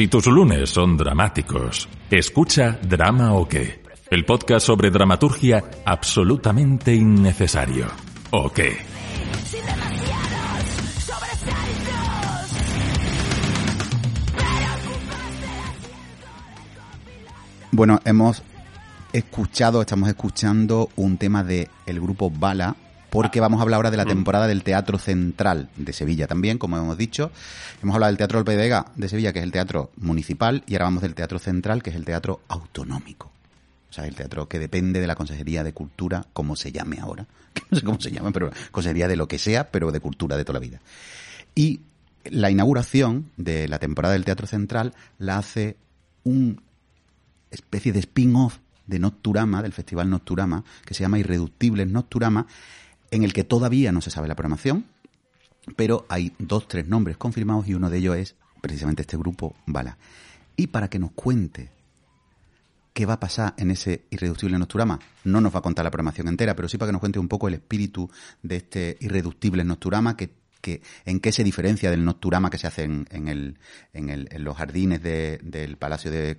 Si tus lunes son dramáticos, escucha Drama o qué, el podcast sobre dramaturgia absolutamente innecesario. ¿O qué? Bueno, hemos escuchado, estamos escuchando un tema de el grupo Bala, porque vamos a hablar ahora de la temporada del Teatro Central de Sevilla también, como hemos dicho. Hemos hablado del Teatro Lope de Vega de Sevilla, que es el teatro municipal, y ahora vamos del Teatro Central, que es el teatro autonómico. O sea, el teatro que depende de la Consejería de Cultura, como se llame ahora. Que no sé cómo se llama, pero Consejería de lo que sea, pero de cultura de toda la vida. Y la inauguración de la temporada del Teatro Central la hace un especie de spin-off de Nocturama, del Festival Nocturama, que se llama Irreductibles Nocturama, en el que todavía no se sabe la programación, pero hay dos, tres nombres confirmados y uno de ellos es precisamente este grupo Bala. Y para que nos cuente qué va a pasar en ese Irreductible Nocturama, no nos va a contar la programación entera, pero sí para que nos cuente un poco el espíritu de este Irreductible Nocturama que que, en qué se diferencia del nocturama que se hace en, en, el, en, el, en los jardines de, del palacio de,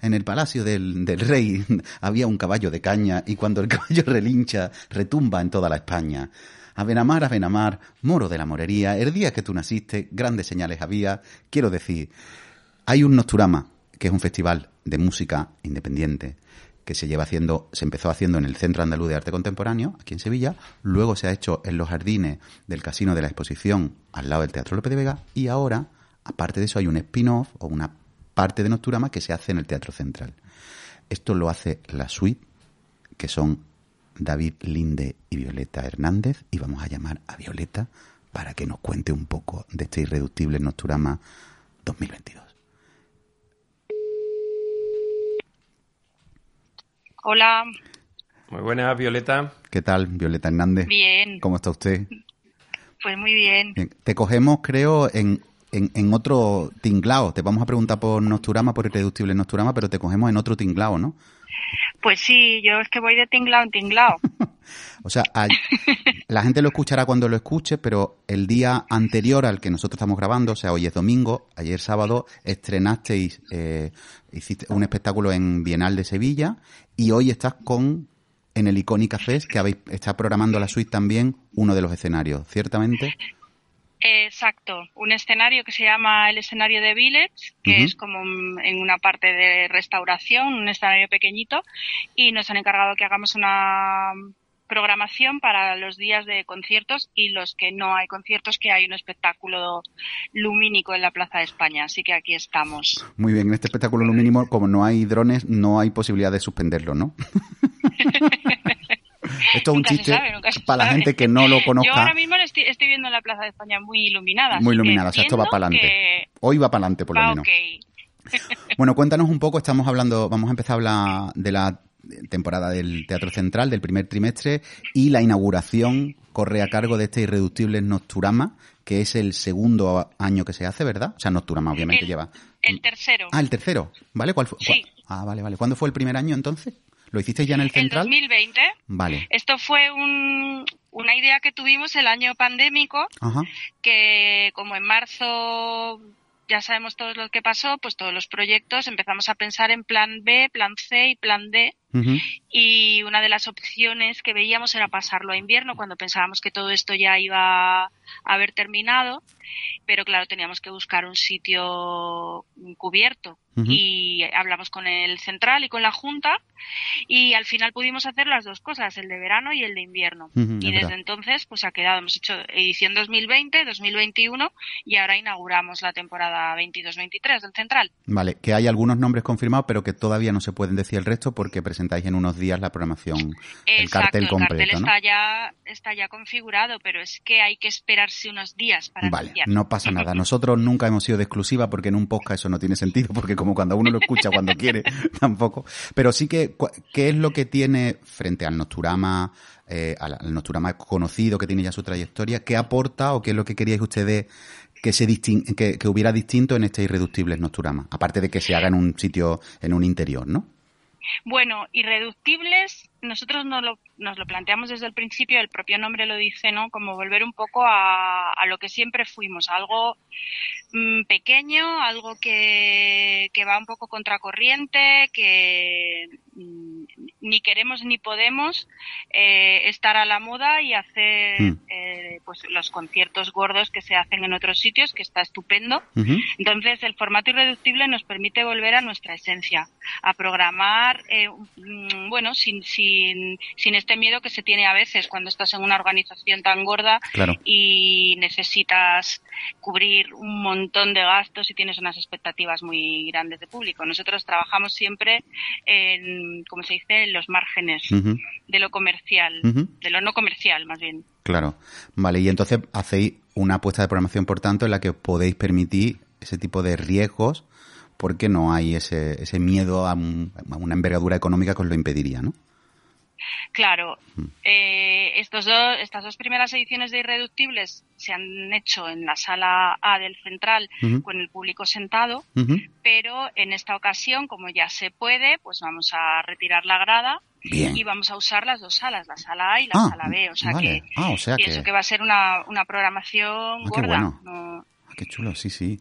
en el palacio del, del, rey había un caballo de caña y cuando el caballo relincha retumba en toda la España. Avenamar, Avenamar, moro de la morería, el día que tú naciste, grandes señales había. Quiero decir, hay un Nocturama, que es un festival de música independiente, que se lleva haciendo, se empezó haciendo en el Centro Andaluz de Arte Contemporáneo, aquí en Sevilla, luego se ha hecho en los jardines del Casino de la Exposición, al lado del Teatro López de Vega, y ahora, aparte de eso, hay un spin-off o una parte de Nocturama que se hace en el Teatro Central. Esto lo hace la suite, que son David Linde y Violeta Hernández, y vamos a llamar a Violeta para que nos cuente un poco de este irreductible Nocturama 2022. Hola. Muy buena, Violeta. ¿Qué tal, Violeta Hernández? Bien. ¿Cómo está usted? Pues muy bien. bien. Te cogemos, creo, en, en, en, otro tinglao. Te vamos a preguntar por Nocturama, por Irreductible Nocturama, pero te cogemos en otro tinglao, ¿no? Pues sí, yo es que voy de tinglao en tinglao. o sea, la gente lo escuchará cuando lo escuche, pero el día anterior al que nosotros estamos grabando, o sea, hoy es domingo, ayer sábado, estrenasteis, eh, hiciste un espectáculo en Bienal de Sevilla y hoy estás con en el Icónica Fest, que habéis, está programando la suite también uno de los escenarios, ¿ciertamente? Exacto, un escenario que se llama el escenario de Village, que uh -huh. es como en una parte de restauración, un escenario pequeñito, y nos han encargado que hagamos una programación para los días de conciertos y los que no hay conciertos, que hay un espectáculo lumínico en la Plaza de España. Así que aquí estamos. Muy bien, en este espectáculo lumínico, como no hay drones, no hay posibilidad de suspenderlo, ¿no? Esto es un chiste sabe, para la gente que no lo conozca. Yo ahora mismo estoy, estoy, viendo la Plaza de España muy iluminada. Muy iluminada, o sea, esto va para adelante. Hoy va para adelante, por lo menos. Okay. bueno, cuéntanos un poco, estamos hablando, vamos a empezar a hablar de la temporada del Teatro Central del primer trimestre y la inauguración corre a cargo de este Irreductible Nocturama, que es el segundo año que se hace, ¿verdad? O sea, Nocturama obviamente el, lleva... El tercero. Ah, el tercero, ¿vale? ¿Cuál fue? Sí. Ah, vale, vale. ¿Cuándo fue el primer año entonces? ¿Lo hicisteis ya en el central? En 2020. Vale. Esto fue un, una idea que tuvimos el año pandémico, Ajá. que como en marzo ya sabemos todo lo que pasó, pues todos los proyectos empezamos a pensar en plan B, plan C y plan D. Uh -huh. Y una de las opciones que veíamos era pasarlo a invierno, cuando pensábamos que todo esto ya iba a haber terminado. Pero claro, teníamos que buscar un sitio cubierto. Uh -huh. Y hablamos con el central y con la Junta. Y al final pudimos hacer las dos cosas, el de verano y el de invierno. Uh -huh, y desde verdad. entonces, pues ha quedado. Hemos hecho edición 2020, 2021 y ahora inauguramos la temporada 22-23 del central. Vale, que hay algunos nombres confirmados, pero que todavía no se pueden decir el resto porque presentáis en unos días la programación, el cartel completo. El cartel ¿no? está, ya, está ya configurado, pero es que hay que esperarse unos días para Vale, anunciar. no pasa nada. Nosotros nunca hemos sido de exclusiva porque en un podcast eso no tiene sentido, porque como cuando uno lo escucha cuando quiere, tampoco. Pero sí que, ¿qué es lo que tiene frente al Nosturama, eh, al Nosturama conocido que tiene ya su trayectoria? ¿Qué aporta o qué es lo que queríais ustedes que se distin que, que hubiera distinto en este irreductible Nosturama? Aparte de que se haga en un sitio, en un interior, ¿no? Bueno, irreductibles, nosotros nos lo, nos lo planteamos desde el principio, el propio nombre lo dice, ¿no? Como volver un poco a, a lo que siempre fuimos, algo mm, pequeño, algo que, que va un poco contracorriente, que mm, ni queremos ni podemos eh, estar a la moda y hacer Mm. eh, pues los conciertos gordos que se hacen en otros sitios, que está estupendo. Entonces, el formato irreductible nos permite volver a nuestra esencia, a programar, eh, bueno, sin, sin, sin este miedo que se tiene a veces cuando estás en una organización tan gorda Claro. y necesitas cubrir un montón de gastos y tienes unas expectativas muy grandes de público. Nosotros trabajamos siempre en, como se dice, en los márgenes de lo comercial, de lo no comercial más bien. Claro. Vale, y entonces hacéis una apuesta de programación, por tanto, en la que os podéis permitir ese tipo de riesgos porque no hay ese, ese miedo a, un- a una envergadura económica que os lo impediría, ¿no? Claro, Mm. eh, estos dos, estas dos primeras ediciones de Irreductibles se han hecho en la sala A del Central con el público sentado, pero en esta ocasión, como ya se puede, pues vamos a retirar la grada Bien. y vamos a usar las dos salas, la sala A y la Ah, sala B. O sea vale. que Ah, o sea pienso que- que... va a ser una, una programación Ah, qué gorda. bueno. No- Ah, qué chulo, sí, sí.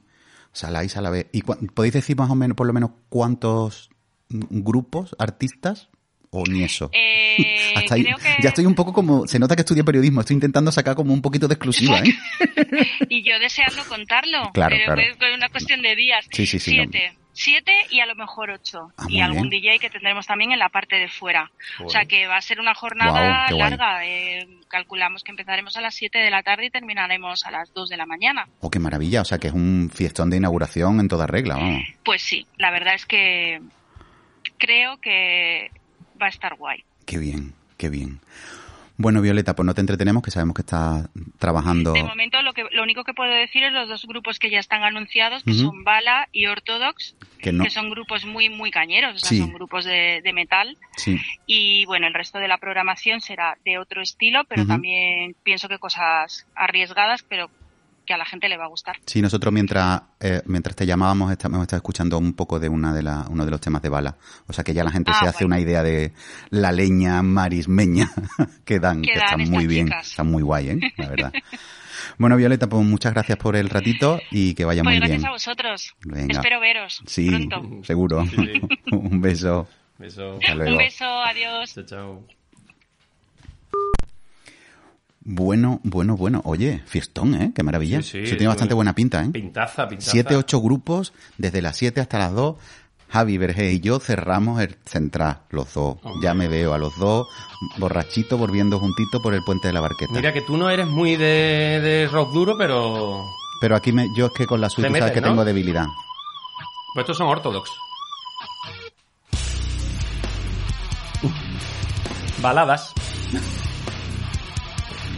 Sala A y sala B. ¿Y podéis decir más o menos, por lo menos, cuántos mm, grupos, artistas? ¿O ni eso? Eh, Hasta ahí. creo que... Ya estoy un poco como... Se nota que estudia periodismo. Estoy intentando sacar como un poquito de exclusiva, ¿eh? Y yo deseando contarlo. Claro, pero claro. es una cuestión de días. Sí, sí, sí, Siete. Siete y a lo mejor ocho. Ah, y algún bien. DJ que tendremos también en la parte de fuera. O sea que va a ser una jornada larga. Eh, calculamos que empezaremos a las 7 de la tarde y terminaremos a las 2 de la mañana. Oh, qué maravilla. O sea, que es un fiestón de inauguración en toda regla, vamos. Pues sí, la verdad es que creo que va a estar guay. Qué bien, qué bien. Bueno, Violeta, pues no te entretenemos, que sabemos que estás trabajando. De momento lo que lo único que puedo decir es los dos grupos que ya están anunciados, que son Bala y Orthodox, Que no. que son grupos muy muy cañeros, o sea, Sí. son grupos de, de metal. Sí. Y bueno, el resto de la programación será de otro estilo, pero también pienso que cosas arriesgadas, pero que a la gente le va a gustar. Sí, nosotros mientras eh, mientras te llamábamos hemos estado escuchando un poco de una de la, uno de los temas de bala. O sea que ya la gente Ah, se hace una idea de la leña marismeña que dan, Que que dan están estas muy bien, chicas. están muy guay, ¿eh? La verdad. bueno, Violeta, pues muchas gracias por el ratito y que vaya Pues muy gracias bien. a vosotros. Venga. Espero veros Sí, pronto. seguro. Sí, sí. un beso. Beso. Hasta luego. Un beso, adiós. Chao, chao. Bueno, bueno, bueno. Oye, fiestón, ¿eh? Qué maravilla. Sí, sí, Eso tiene bastante es- buena pinta, ¿eh? Pintaza, pintaza. Siete, ocho grupos, desde las siete hasta las dos. Javi Vergés y yo cerramos el central, los dos. Hombre. Ya me veo a los dos borrachitos volviendo juntitos por el puente de la barqueta. Mira que tú no eres muy de, de rock duro, pero... Pero aquí me, yo es que con la tú sabes que ¿no? tengo debilidad. Pues estos son ortodox. Baladas.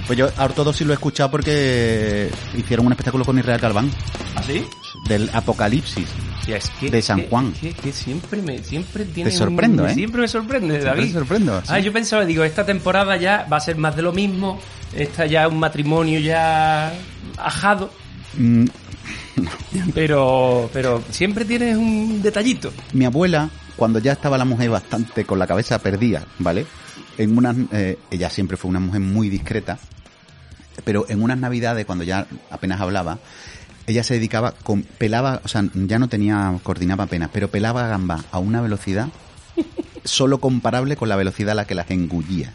Pues yo a Ortodoxy lo he escuchado porque hicieron un espectáculo con Israel Galván, ¿Así? del Apocalipsis. Sí, es que, De San que- Juan. Que, que siempre me siempre tiene Te sorprendo, un- ¿eh? Siempre me sorprende, Siempre David. te sorprendo, sí. Ah, yo pensaba, digo, esta temporada ya va a ser más de lo mismo. Esta ya un matrimonio ya ajado. Mm, Pero, pero siempre tienes un detallito. mi abuela, cuando ya estaba la mujer bastante con la cabeza perdida, ¿vale? En unas, eh, ella siempre fue una mujer muy discreta, pero en unas navidades, cuando ya apenas hablaba, ella se dedicaba, con, pelaba, o sea, ya no tenía, coordinaba apenas, pero pelaba gamba a una velocidad solo comparable con la velocidad a la que las engullía.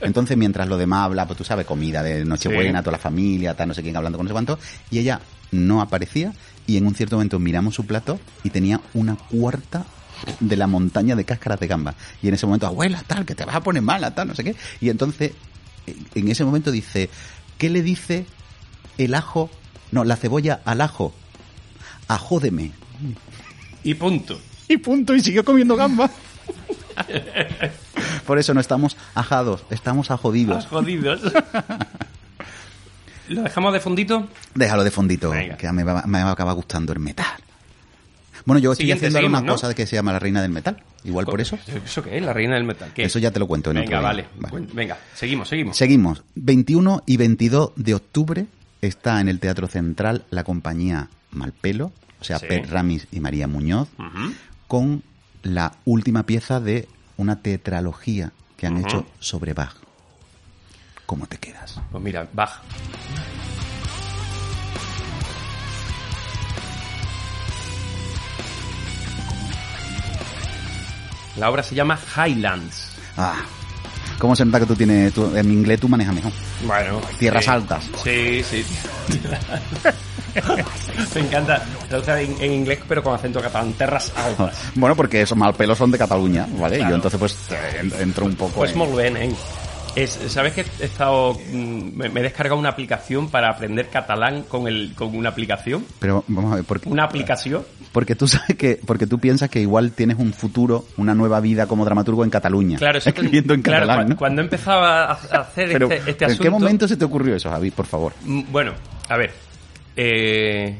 Entonces, mientras lo demás habla, pues tú sabes, comida de Nochebuena, Sí. toda la familia, tal, no sé quién hablando con no sé cuánto, y ella no aparecía, y en un cierto momento miramos su plato y tenía una cuarta de la montaña de cáscaras de gamba. Y en ese momento, abuela, tal, que te vas a poner mala, tal, no sé qué. Y entonces, en ese momento dice, ¿qué le dice el ajo? No, la cebolla al ajo. Ajódeme. Y punto. Y punto, y siguió comiendo gamba. Por eso no estamos ajados, estamos ajodidos. Jodidos. ¿Lo dejamos de fondito? Déjalo de fondito, Venga. que me va, me va a acabar gustando el metal. Bueno, yo estoy haciendo ahora una seguimos, ¿no? cosa que se llama la reina del metal. Igual por eso. ¿Eso qué es? La reina del metal. ¿Qué? Eso ya te lo cuento en Venga, otro vale. Cuen- Venga, seguimos, seguimos. Seguimos. 21 y 22 de octubre está en el Teatro Central la compañía Malpelo, o sea, Sí. Ramis y María Muñoz, con la última pieza de una tetralogía que han hecho sobre Bach. ¿Cómo te quedas? Pues mira, Bach. La obra se llama Highlands. Ah, ¿cómo se nota que tú tienes, tú- en inglés tú manejas mejor? Bueno, Tierras sí. altas. Sí, sí. Me encanta. En, en inglés, pero con acento catalán. Terras altas. Bueno, porque esos mal pelos son de Cataluña, ¿vale? Y Claro. yo entonces pues eh, en- entro un poco Pues en- muy bien, ¿eh? Es, ¿Sabes que he estado. mm, Me, me he descargado una aplicación para aprender catalán con, el, con una aplicación? Pero vamos a ver, porque, Una aplicación. porque tú sabes que, porque tú piensas que igual tienes un futuro, una nueva vida como dramaturgo en Cataluña. Claro, eso escribiendo en claro, catalán, ¿no? Cuando empezaba a hacer Pero, este, este ¿en asunto. qué momento se te ocurrió eso, Javi? Por favor. Mm, Bueno, a ver. eh,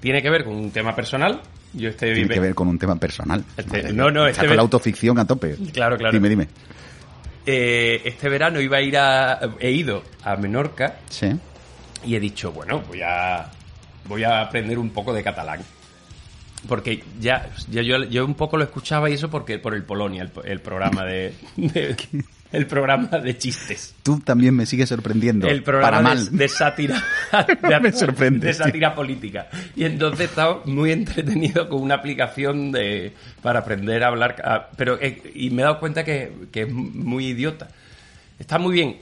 tiene que ver con un tema personal. Yo este Tiene que ver con un tema personal. Este- Madre no, no, este ve- la autoficción a tope. Claro, claro. Dime, dime. Eh, este verano iba a ir a. He ido a Menorca Sí. y he dicho, bueno, voy a. Voy a aprender un poco de catalán. Porque ya, ya yo, yo un poco lo escuchaba y eso porque por el Polonia, el, el programa de, de- el programa de chistes. Tú también me sigues sorprendiendo. El programa para de, mal. de sátira de, Me sorprende, de sátira política. Y entonces estaba muy entretenido con una aplicación de para aprender a hablar. a- pero eh, y me he dado cuenta que, que es muy idiota. Está muy bien.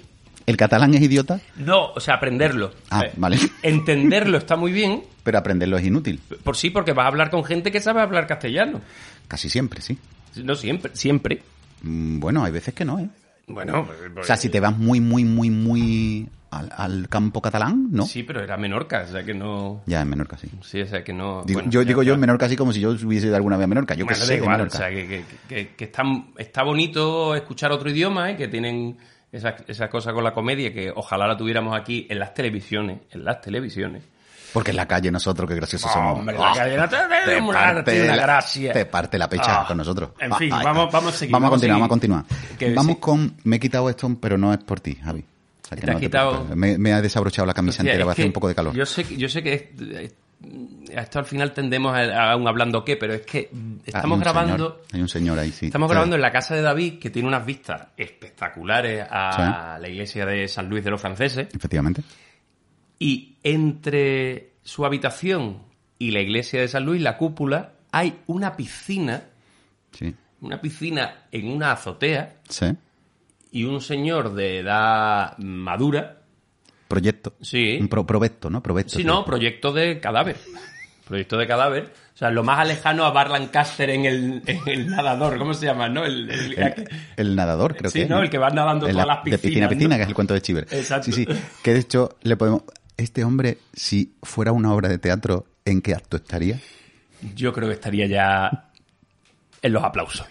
¿El catalán es idiota? No, o sea, aprenderlo. Ah, Eh, vale. Entenderlo está muy bien. Pero aprenderlo es inútil. Por sí, porque vas a hablar con gente que sabe hablar castellano. Casi siempre, sí. No siempre, siempre. Mm, Bueno, hay veces que no, ¿eh? Bueno, O sea, si te vas muy, muy, muy, muy al, al campo catalán, ¿no? Sí, pero era Menorca, o sea que no. Ya en Menorca, sí. Sí, o sea que no. Digo- bueno, yo digo yo en Menorca así como si yo hubiese ido alguna vez a Menorca. Yo que Bueno, sé de igual, Menorca. o sea, que, que- que- que está, está bonito escuchar otro idioma, ¿eh? que tienen esa, esa cosa con la comedia, que ojalá la tuviéramos aquí en las televisiones, en las televisiones. Porque en la calle nosotros, qué graciosos somos. Hombre, la Ah, calle no te- parte una gracia. Te parte la pecha Ah, con nosotros. en Ah, fin, ah, vamos- ah. vamos a seguir, Vamos a continuar, vamos a continuar. Que vamos con... Me he quitado esto, pero no es por ti, Javi. O sea, que ¿Te has quitado? Me, me ha desabrochado la camisa Hostia, entera, va a hacer que un poco de calor. Yo sé, que- yo sé que es- a esto al final tendemos a, a un hablando qué, pero es que Ah, estamos hay grabando... señor, hay un señor ahí, sí. Estamos grabando en la casa de David, que tiene unas vistas espectaculares a la iglesia de San Luis de los Franceses. Efectivamente. Y entre su habitación y la iglesia de San Luis, la cúpula, hay una piscina, Sí. una piscina en una azotea, Sí. y un señor de edad madura, Proyecto. Sí. Un pro- proyecto, ¿no? Proyecto. si no, proyecto de cadáver. Proyecto de cadáver. O sea, lo más alejano a Bar Lancaster en el, en el nadador, ¿cómo se llama? ¿No? El, el- El, el nadador, creo Sí, que. es, ¿no? El que va nadando En todas la- las De piscina a piscinas, piscina, ¿no? que es el cuento de Chiver. Exacto. Sí, sí. Que de hecho, le podemos. Este hombre, si fuera una obra de teatro, ¿en qué acto estaría? Yo creo que estaría ya en los aplausos.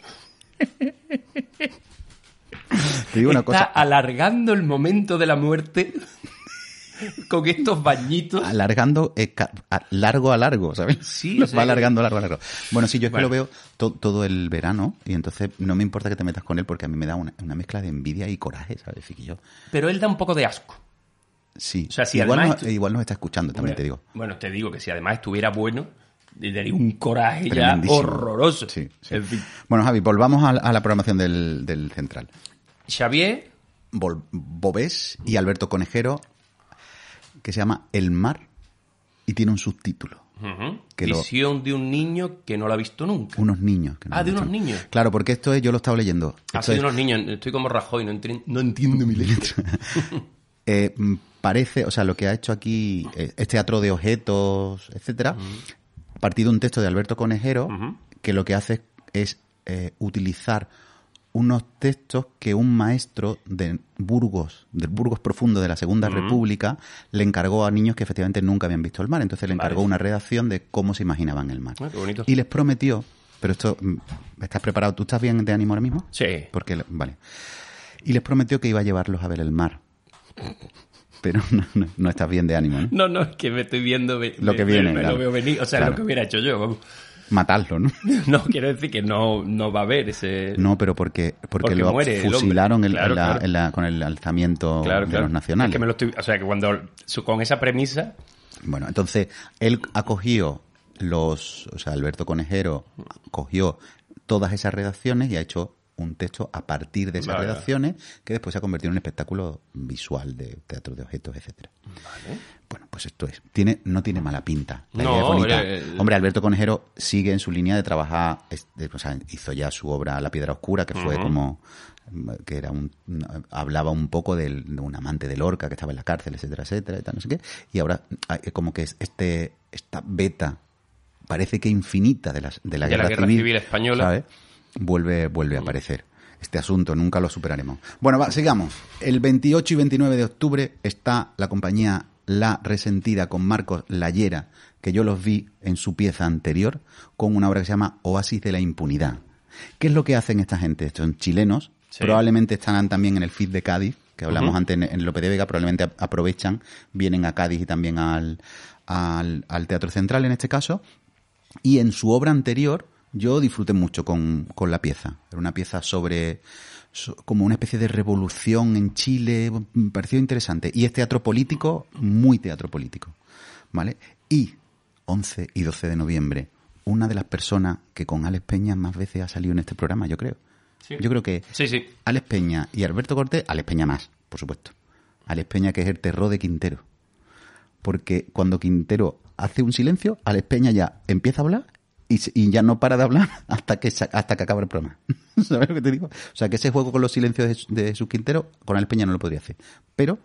Te digo una Está cosa. alargando el momento de la muerte con estos bañitos. Alargando eh, a- largo a largo, ¿sabes? Sí, Lo o sea va alargando largo a largo. Bueno, sí, yo es que lo veo to- todo el verano y entonces no me importa que te metas con él porque a mí me da una, una mezcla de envidia y coraje, ¿sabes? Yo, Pero él da un poco de asco. Sí. O sea, si igual, además nos, igual nos está escuchando, también bueno, te digo. Bueno, te digo que si además estuviera bueno, le daría un coraje ya horroroso. Sí, sí. En fin. Bueno, Javi, volvamos a, la- a la programación del, del central. Xavier, Vol- Bobés y Alberto Conejero, que se llama El mar y tiene un subtítulo. ujú, Que lo- visión de un niño que no lo ha visto nunca. Unos niños. que no Ah, de visto. unos niños. Claro, porque esto es, yo lo estaba leyendo. Ah, sí, de unos niños. Estoy como Rajoy, no, entri- no entiendo mi letra. eh, parece, o sea, lo que ha hecho aquí eh, es teatro de objetos, etcétera, a partir de un texto de Alberto Conejero, que lo que hace es eh, utilizar unos textos que un maestro de Burgos, del Burgos profundo de la Segunda República, le encargó a niños que efectivamente nunca habían visto el mar. Entonces le encargó Vale. una redacción de cómo se imaginaban el mar. Ah, qué bonito. Y les prometió, pero esto, mm, ¿estás preparado? ¿Tú estás bien de ánimo ahora mismo? Sí. Porque, le- vale. Y les prometió que iba a llevarlos a ver el mar. Pero no, no, no estás bien de ánimo, ¿no? No, no, es que me estoy viendo. Lo que me- viene, Me, claro. lo veo venir. O sea, Claro. lo que hubiera hecho yo. vamos. Matarlo, ¿no? No, quiero decir que no, no va a haber ese. No, pero porque, porque, Porque lo muere fusilaron en- Claro, en la- claro. en la- con el alzamiento de los nacionales. Es que me lo estoy, o sea, que cuando con esa premisa, Bueno, entonces él ha cogido los, o sea, Alberto Conejero cogió todas esas redacciones y ha hecho un texto a partir de esas Vale. redacciones que después se ha convertido en un espectáculo visual de teatro de objetos, etcétera. Bueno, pues esto es. Tiene, no tiene mala pinta. La No, idea es bonita. hombre, el- Hombre, Alberto Conejero sigue en su línea de trabajar. de- o sea, hizo ya su obra La Piedra Oscura, que fue como que era un hablaba un poco del- de un amante de Lorca que estaba en la cárcel, etcétera, etcétera, y tal, no sé qué. Y ahora como que es este esta beta parece que infinita de, las, de la De la guerra, Guerra Civil Española. ¿sabes? Vuelve, vuelve a aparecer. Este asunto nunca lo superaremos. Bueno, va, sigamos. El 28 y 29 de octubre está la compañía La Resentida con Marcos Layera, que yo los vi en su pieza anterior, con una obra que se llama Oasis de la Impunidad. ¿Qué es lo que hacen esta gente? Son chilenos, Sí. probablemente estarán también en el feed de Cádiz, que hablamos antes en, en Lope de Vega, probablemente aprovechan, vienen a Cádiz y también al, al, al Teatro Central en este caso. Y en su obra anterior yo disfruté mucho con, con la pieza. Era una pieza sobre so- como una especie de revolución en Chile. Me pareció interesante. Y es teatro político, muy teatro político. ¿Vale? Y 11 y 12 de noviembre, una de las personas que con Alex Peña más veces ha salido en este programa, yo creo. Sí. Yo creo que Sí, sí. Alex Peña y Alberto Cortés, Alex Peña más, por supuesto. Alex Peña que es el terror de Quintero. Porque cuando Quintero hace un silencio, Alex Peña ya empieza a hablar y, ya no para de hablar hasta que hasta que acaba el programa. ¿Sabes lo que te digo? O sea, que ese juego con los silencios de, de sus Quintero, con Alex Peña no lo podría hacer. Pero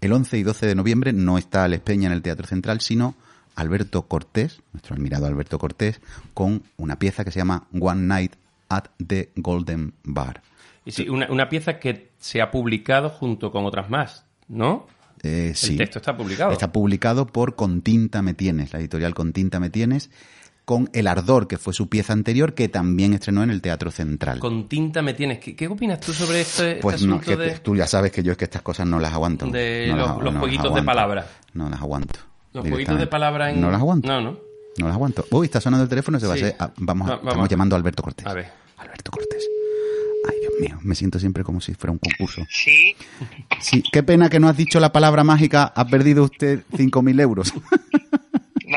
el 11 y 12 de noviembre no está Alex Peña en el Teatro Central, sino Alberto Cortés, nuestro admirado Alberto Cortés, con una pieza que se llama One Night at the Golden Bar. Y sí, una, una pieza que se ha publicado junto con otras más, ¿no? Eh, sí. El texto está publicado. Está publicado por Con Tinta Me Tienes, la editorial Con Tinta Me Tienes, con El Ardor, que fue su pieza anterior, que también estrenó en el Teatro Central. Con tinta me tienes. ¿Qué, qué opinas tú sobre este, este pues no, asunto que de, tú ya sabes que yo es que estas cosas no las aguanto. de No los, las- los no las jueguitos de aguanto. palabras? No las aguanto. Los jueguitos de palabras en... No las aguanto. No, no. No las aguanto. Uy, está sonando el teléfono, se va Sí. a ser... ah, vamos, a- Va- vamos estamos llamando a Alberto Cortés. A ver. Alberto Cortés. Ay, Dios mío, me siento siempre como si fuera un concurso. Sí, Sí, qué pena que no has dicho la palabra mágica, ha perdido usted 5.000 euros.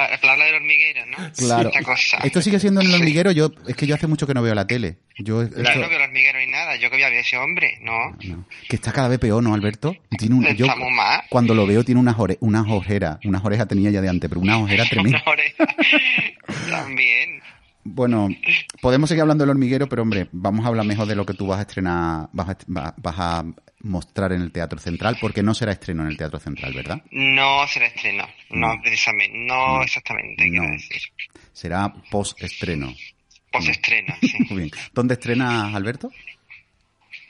la, del hormiguero, ¿no? Claro. Cosa. Esto sigue siendo en el hormiguero. Yo, es que yo hace mucho que no veo la tele. Yo, esto- Yo no veo el hormiguero ni nada, yo que voy a ver ese hombre, ¿no? no. que está cada vez peor, ¿no, Alberto? Tiene un, yo, Estamos más. cuando lo veo tiene unas, ore- unas ojeras. Unas orejas tenía ya de antes, pero unas ojeras tremendas. Una oreja. También. Bueno, podemos seguir hablando del hormiguero, pero hombre, vamos a hablar mejor de lo que tú vas a estrenar, vas a, va- vas a mostrar en el Teatro Central, porque no será estreno en el Teatro Central, ¿verdad? No será estreno, no No. precisamente, no, No. exactamente, quiero No. decir. Será post-estreno. Post-estreno, sí. Muy bien. ¿Dónde estrenas, Alberto?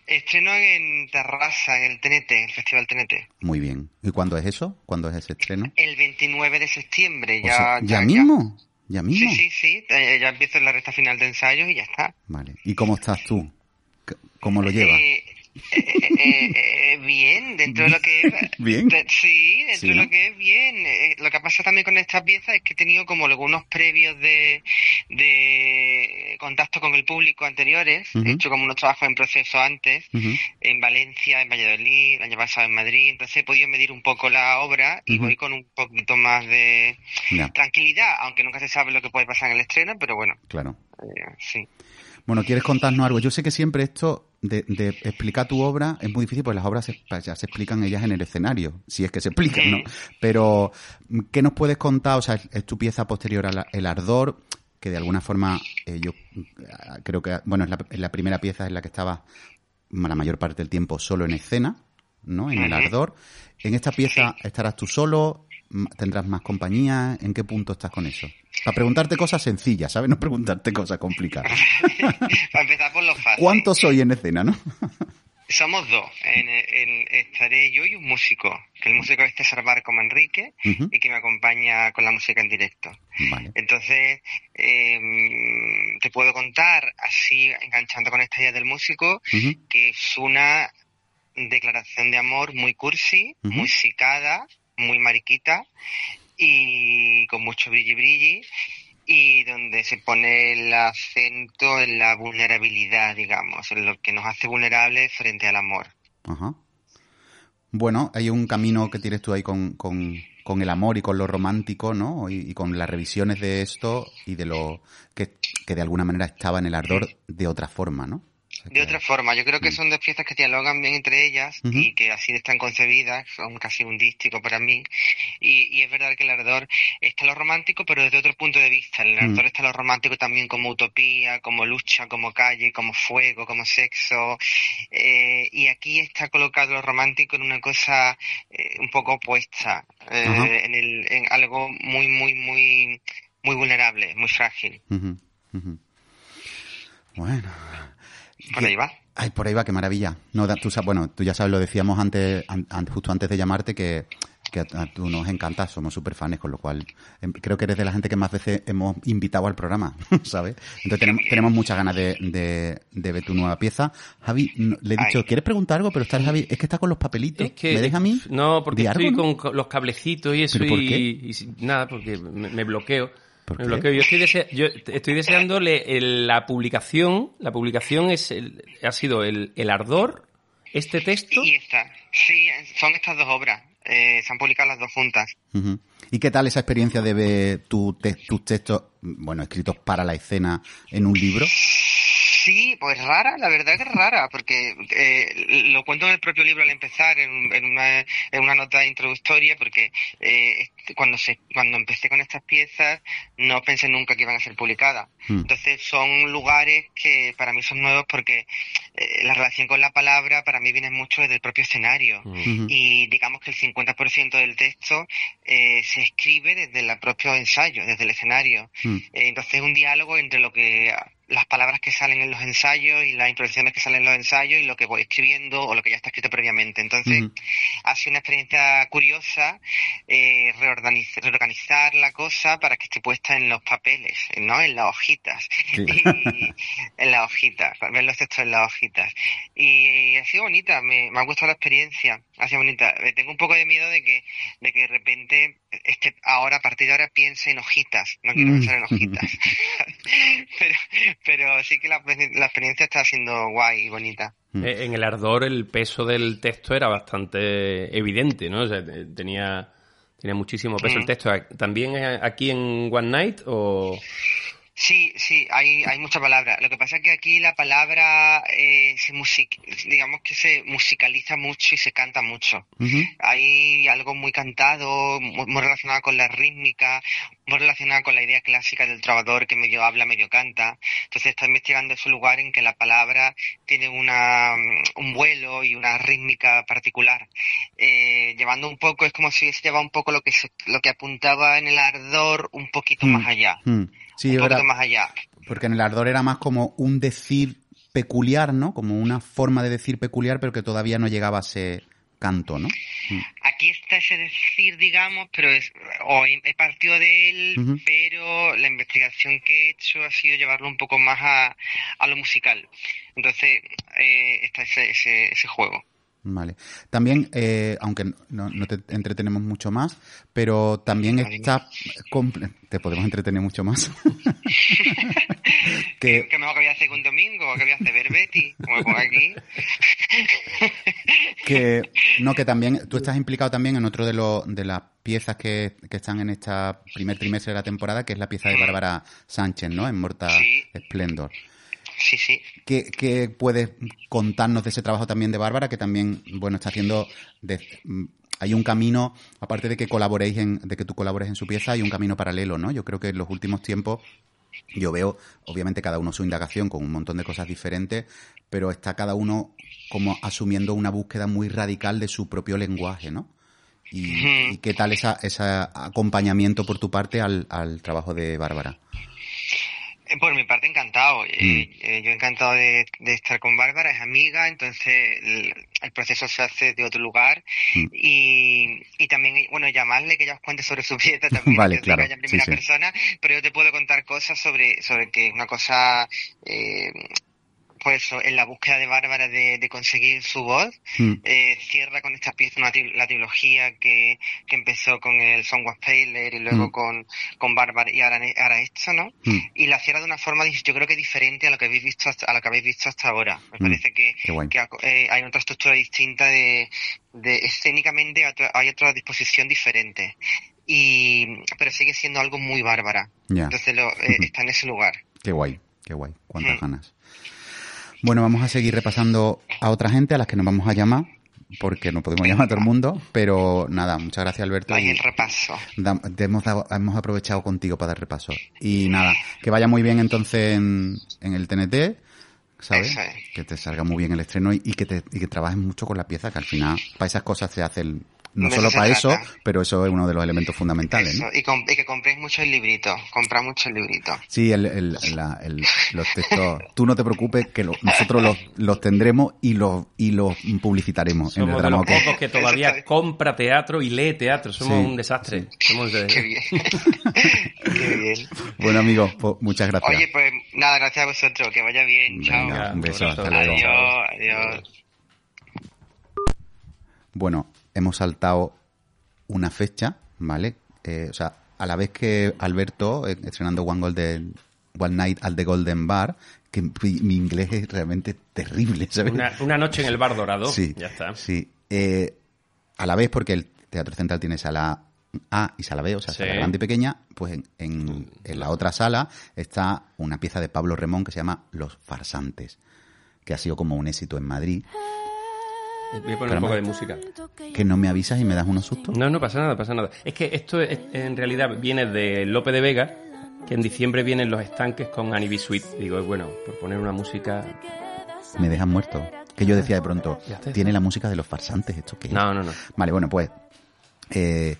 Estreno en Terraza, en el TNT, el Festival TNT. Muy bien. ¿Y cuándo es eso? ¿Cuándo es ese estreno? El 29 de septiembre, O ya. sea, ¿Ya mismo? ¿Ya mismo? Sí, sí, sí, eh, ya empiezo la recta final de ensayos y ya está. Vale. ¿Y cómo estás tú? ¿Cómo lo llevas? Eh, eh, eh, bien, dentro de lo que es. Bien. de- sí, dentro Sí, de ¿no? lo que es bien. Eh, lo que pasa también con esta pieza es que he tenido como algunos previos de, de contacto con el público anteriores. He hecho como unos trabajos en proceso antes, en Valencia, en Valladolid, el año pasado en Madrid. Entonces he podido medir un poco la obra y voy con un poquito más de Ya, tranquilidad, aunque nunca se sabe lo que puede pasar en el estreno, pero bueno, claro. eh, sí. Bueno, ¿quieres contarnos algo? Yo sé que siempre esto de, de explicar tu obra es muy difícil porque las obras se, ya se explican ellas en el escenario, si es que se explican, ¿no? Pero, ¿qué nos puedes contar? O sea, es, tu pieza posterior a El Ardor, que de alguna forma eh, yo eh, creo que, bueno, es la, es la primera pieza en la que estaba la mayor parte del tiempo solo en escena, ¿no? En El. Ardor. En esta pieza estarás tú solo, tendrás más compañía, ¿en qué punto estás con eso? Para preguntarte cosas sencillas, ¿sabes? No preguntarte cosas complicadas. Para empezar por lo fácil. ¿Cuántos soy en escena, no? Somos dos. En, en- estaré yo y un músico. Que el músico es César Bar como Enrique y que me acompaña con la música en directo. Vale. Entonces, em, te puedo contar, así enganchando con esta idea del músico, que es una declaración de amor muy cursi, muy sicada, muy mariquita y con mucho brilli brilli y donde se pone el acento en la vulnerabilidad, digamos, en lo que nos hace vulnerables frente al amor. Ajá. Bueno, hay un camino que tienes tú ahí con, con, con el amor y con lo romántico, ¿no? Y, y con las revisiones de esto y de lo que que de alguna manera estaba en el ardor de otra forma, ¿no? De otra forma. Yo creo que son dos piezas que dialogan bien entre ellas y que así están concebidas, son casi un dístico para mí. Y, es verdad que el ardor está lo romántico, pero desde otro punto de vista. El ardor está lo romántico también como utopía, como lucha, como calle, como fuego, como sexo. Eh, y aquí está colocado lo romántico en una cosa eh, un poco opuesta, eh, en, el, en algo muy, muy, muy, muy vulnerable, muy frágil. Bueno. Por ahí va. Ay, por ahí va, qué maravilla. No, tú, bueno, tú ya sabes, lo decíamos antes, justo antes de llamarte, que, que a, tú nos encantas, somos súper fans, con lo cual em, creo que eres de la gente que más veces hemos invitado al programa, ¿sabes? Entonces tenemos, tenemos muchas ganas de, de, ver tu nueva pieza. Javi, le he dicho, ¿quieres preguntar algo? Pero está Javi, es que está con los papelitos. ¿Me deja a mí? No, porque estoy con los cablecitos y eso y, nada, porque me bloqueo. Yo, estoy deseando la publicación. La publicación es ha sido el, ardor, este texto. Y esta. Sí, son estas dos obras. Eh, se han publicado las dos juntas. ¿Y qué tal esa experiencia de ver tus textos, bueno, escritos para la escena en un libro? Sí, pues rara, la verdad que es rara, porque eh, lo cuento en el propio libro al empezar, en, una, en una, nota introductoria, porque eh, cuando, se, cuando empecé con estas piezas no pensé nunca que iban a ser publicadas. Hmm. Entonces son lugares que para mí son nuevos porque eh, la relación con la palabra para mí viene mucho desde el propio escenario. Hmm. Y digamos que el 50% del texto se escribe desde el propio ensayo, desde el escenario. Hmm. entonces es un diálogo entre lo que las palabras que salen en los ensayos y las introducciones que salen en los ensayos y lo que voy escribiendo o lo que ya está escrito previamente. Entonces, ha sido una experiencia curiosa eh, reorganizar, la cosa para que esté puesta en los papeles, ¿no? En las hojitas. en las hojitas, ver los textos en las hojitas. Y ha sido bonita, me, me ha gustado la experiencia, ha sido bonita. Tengo un poco de miedo de que, de que de repente este, ahora, a partir de ahora, piense en hojitas. No quiero pensar en hojitas. pero, pero sí que la, experiencia está siendo guay y bonita. Mm. Eh, en el ardor el peso del texto era bastante evidente, ¿no? O sea, tenía, tenía muchísimo peso el mm. texto. ¿También aquí en One Night o...? Sí, sí, hay, hay mucha palabra. Lo que pasa es que aquí la palabra eh, se music, digamos que se musicaliza mucho y se canta mucho. Hay algo muy cantado, muy, relacionado con la rítmica, muy relacionado con la idea clásica del trovador que medio habla, medio canta. Entonces está investigando ese lugar en que la palabra tiene una, un vuelo y una rítmica particular. Eh, llevando un poco, es como si se lleva un poco lo que, lo que apuntaba en el ardor un poquito mm. más allá. Mm. Sí, un poquito más allá. Porque en el ardor era más como un decir peculiar, ¿no? Como una forma de decir peculiar, pero que todavía no llegaba a ser canto, ¿no? Mm. Aquí está ese decir, digamos, pero es, o he partido de él, pero la investigación que he hecho ha sido llevarlo un poco más a, a lo musical. Entonces, eh, está ese, ese, ese juego. Vale. También, eh, aunque no, te entretenemos mucho más, pero también está... Te podemos entretener mucho más. que... ¿Qué mejor que voy a hacer un domingo? ¿Qué voy a hacer? Betty? Como aquí. que, no, que también... Tú estás implicado también en otro de, los de las piezas que, que están en este primer trimestre de la temporada, que es la pieza de Bárbara Sánchez, ¿no? En Morta Splendor. Sí, sí. ¿Qué, puedes contarnos de ese trabajo también de Bárbara, que también, bueno, está haciendo... hay un camino, aparte de que colaboréis en, de que tú colabores en su pieza, hay un camino paralelo, ¿no? Yo creo que en los últimos tiempos yo veo, obviamente, cada uno su indagación con un montón de cosas diferentes, pero está cada uno como asumiendo una búsqueda muy radical de su propio lenguaje, ¿no? Y, qué tal esa, ese acompañamiento por tu parte al, al trabajo de Bárbara. Eh, por mi parte, encantado. Eh, mm. eh, yo encantado de, estar con Bárbara, es amiga, entonces el, proceso se hace de otro lugar. Mm. Y, y también, bueno, llamarle que ella os cuente sobre su pieza también, vale, claro. en primera persona, pero yo te puedo contar cosas sobre, sobre que es una cosa eh, pues en la búsqueda de Bárbara de, conseguir su voz, hmm. eh, cierra con esta pieza la trilogía que, empezó con el Song of Paler y luego hmm. con, con Bárbara y ahora, ahora esto, ¿no? Hmm. Y la cierra de una forma, yo creo que diferente a lo que habéis visto hasta, a lo que habéis visto hasta ahora. Me parece que, eh, hay otra estructura distinta de, de escénicamente hay otra disposición diferente y pero sigue siendo algo muy bárbara entonces lo, eh, está en ese lugar Qué guay, qué guay. Cuántas ganas. Bueno, vamos a seguir repasando a otra gente a las que nos vamos a llamar, porque no podemos llamar a todo el mundo, pero nada, muchas gracias Alberto. Hay y el repaso. te hemos, dado- hemos aprovechado contigo para dar repaso. Y nada, que vaya muy bien entonces en, en el TNT, ¿sabes? Es. Que te salga muy bien el estreno y, y que te, y que trabajes mucho con la pieza, que al final para esas cosas se hace el, no solo para eso, pero eso es uno de los elementos fundamentales, ¿no? Eso, y, com- y que compréis muchos libritos. Compra muchos libritos. Sí, el, el- la- el- los textos. Tú no te preocupes, que lo- nosotros los, los tendremos y los, y los publicitaremos en el Somos de drama. los pocos que todavía está- compra teatro y lee teatro. Somos Sí, un desastre. Somos de- Qué bien. Qué bien. Bueno, amigos, pues, muchas gracias. Oye, pues nada, gracias a vosotros. Que vaya bien. Chao. Venga, un beso, hasta luego. Adiós, adiós. Bueno, hemos saltado una fecha, ¿vale? Eh, o sea, a la vez que Alberto, eh, estrenando One, Golden, One Night at the Golden Bar, que mi, mi inglés es realmente terrible, ¿sabes? Una, una noche en el bar dorado. Sí, Ya está. Sí. Eh, a la vez, porque el Teatro Central tiene sala A y sala B, o sea, Sí. sala grande y pequeña, pues en, en- en la otra sala está una pieza de Pablo Remón que se llama Los Farsantes, que ha sido como un éxito en Madrid. Voy a poner Caramba. un poco de música. Que no me avisas y me das unos sustos. No, no pasa nada, pasa nada. Es que esto es- en realidad viene de Lope de Vega, que en diciembre vienen los estanques con Annie B. Sweet. Digo, bueno, por poner una música... Me dejas muerto. Que yo decía de pronto, tiene la música de los farsantes, ¿esto qué es? No, no, no. Vale, bueno, pues eh,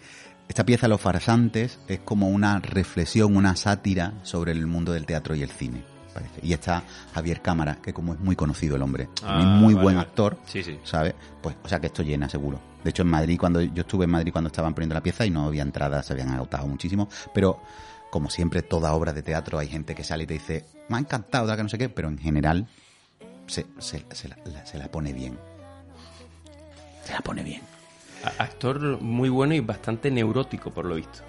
esta pieza, Los farsantes, es como una reflexión, una sátira sobre el mundo del teatro y el cine. Parece. Y está Javier Cámara, que como es muy conocido el hombre, Ah, y muy vale, buen actor, Sí, sí. ¿sabes? Pues, o sea que esto llena seguro. De hecho, en Madrid, cuando yo estuve en Madrid cuando estaban poniendo la pieza y no había entradas, se habían agotado muchísimo, pero como siempre, toda obra de teatro hay gente que sale y te dice, me ha encantado, tal, que no sé qué, pero en general se, se, se la, la- se la pone bien. Se la pone bien. Actor muy bueno y bastante neurótico, por lo visto.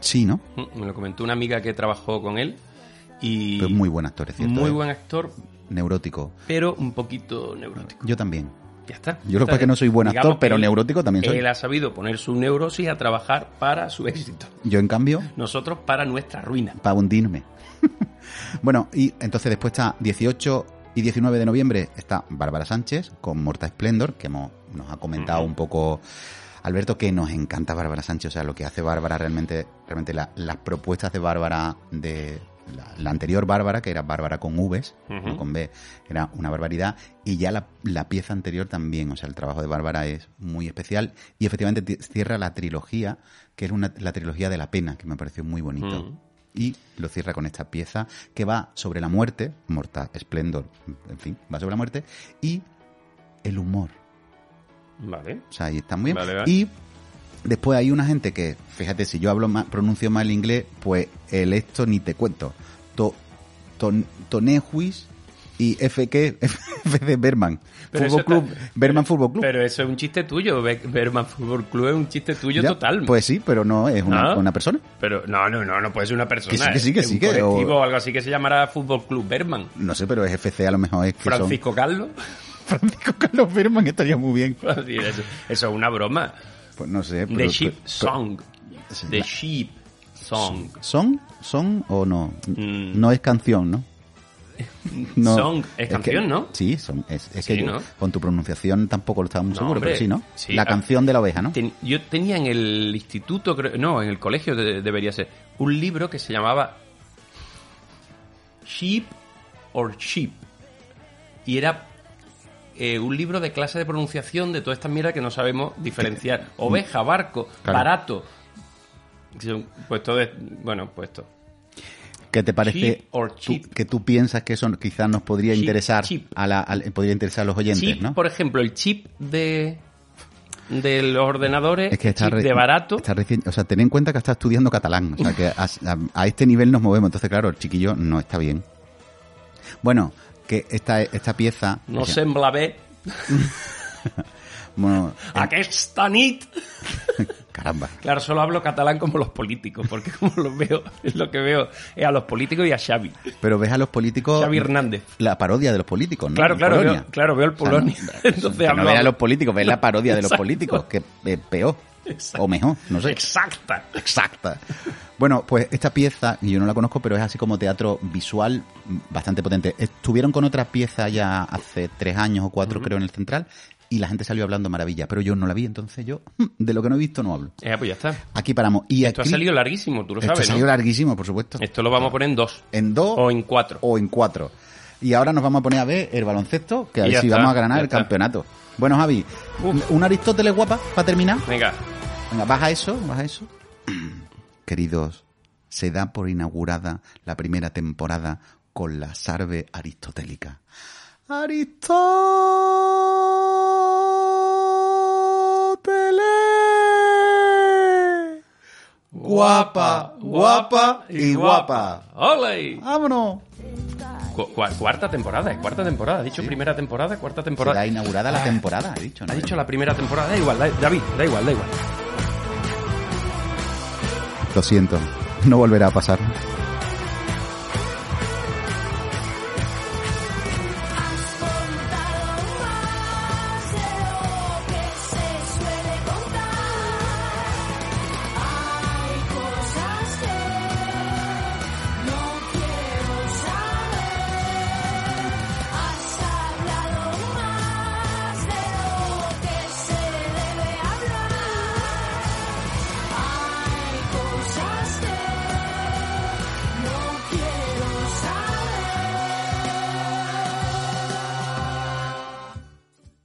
Sí, ¿no? Mm, Me lo comentó una amiga que trabajó con él. Y Pero muy buen actor, es cierto. muy ¿eh? buen actor, Neurótico. pero un poquito neurótico. Yo también. Ya está. Yo lo que pasa es que no soy buen actor, pero él- neurótico también soy. Él ha sabido poner su neurosis a trabajar para su éxito. Yo, en cambio, Nosotros para nuestra ruina. para hundirme. bueno, y entonces después está 18 y 19 de noviembre está Bárbara Sánchez con Morta Splendor, que hemos, nos ha comentado un poco Alberto que nos encanta Bárbara Sánchez, o sea, lo que hace Bárbara realmente, realmente la- las propuestas de Bárbara de la, la anterior Bárbara, que era Bárbara con Vs, Ujú. no con B, era una barbaridad, y ya la, la pieza anterior también, o sea, el trabajo de Bárbara es muy especial, y efectivamente ti- cierra la trilogía, que es una, la trilogía de la pena, que me pareció muy bonito. Y lo cierra con esta pieza que va sobre la muerte, Morta Splendor, en fin, va sobre la muerte, y el humor. Vale. O sea, ahí está muy bien. Vale, vale. Y después hay una gente que, fíjate, si yo hablo más, pronuncio mal inglés, pues el esto ni te cuento. To, ton, Tonejuis y FK, FC Berman. Pero Fútbol Club, está- Berman Fútbol Club. Pero eso es un chiste tuyo. Be- Berman Fútbol Club es un chiste tuyo Ya, total. Pues sí, pero no es una, Ah. una persona. Pero no, no, no, no puede ser una persona. Que sí, que sí, que es un que- o- o algo así que se llamará Fútbol Club Berman. No sé, pero es FC a lo mejor es que son- Francisco Carlos. Francisco Carlos Berman estaría muy bien. Eso es una broma. Pues no sé. The pero- Sheep pero- Song. The Sheep Song. ¿Son? ¿Son o no? Mm. No es canción, ¿no? No, Song es canción, ¿no? Sí, son, es, es Sí, que yo- ¿no? con tu pronunciación tampoco lo estaba muy No, seguro, hombre, pero sí, ¿no? sí, la ah, canción de la oveja, ¿no? Ten- yo tenía en el instituto, creo- no, en el colegio de- debería ser, un libro que se llamaba Sheep or Sheep. Y era eh, un libro de clase de pronunciación de todas estas mierdas que no sabemos diferenciar. Oveja, barco, Claro. barato. Pues todo es, bueno, pues esto. ¿Qué te parece tú- que tú piensas que eso quizás nos podría interesar a la, podría interesar a los oyentes, Chip, ¿no? por ejemplo, el chip de de los ordenadores, Es que está de barato. está recién- o sea, ten en cuenta que está estudiando catalán, o sea, que a, a- a este nivel nos movemos, entonces claro, el chiquillo no está bien. Bueno, que esta, esta pieza... No sembla bé Bueno, en- aquesta nit. caramba. Claro, solo hablo catalán como los políticos, porque como los veo, es lo que veo es a los políticos y a Xavi. Pero ves a los políticos... Xavi Hernández. La parodia de los políticos, ¿no? Claro, claro, veo, claro, veo el O sea, Polonia. no- Entonces no ves a los políticos, ves la parodia de los políticos, que es peor. O mejor, no sé. Exacta. Exacta. Bueno, pues esta pieza, yo no la conozco, pero es así como teatro visual bastante potente. Estuvieron con otra pieza ya hace tres años o cuatro, creo, en el Central, y la gente salió hablando maravilla, pero yo no la vi, entonces yo de lo que no he visto no hablo. Eh, pues ya está. Aquí paramos. Y Esto ha aquí- salido larguísimo, tú lo Esto sabes, ha salido ¿no? larguísimo, por supuesto. Esto lo vamos a poner en dos. En dos O en cuatro. o en cuatro. Y ahora nos vamos a poner a ver el baloncesto, que a ver si está, vamos a ganar el está. campeonato. Bueno, Javi, un Aristóteles guapa para terminar. Venga. Venga, baja eso, baja eso. Queridos, se da por inaugurada la primera temporada con la sarve aristotélica. Aristóteles. Guapa, guapa y guapa. ¡Ole! Vámonos. Cu- cua- cuarta temporada, es cuarta temporada. Ha dicho primera temporada, cuarta temporada. Será inaugurada la temporada, he dicho. ¿no? Ha dicho la primera temporada. Da igual, da- David, da igual, da igual. Lo siento, no volverá a pasar.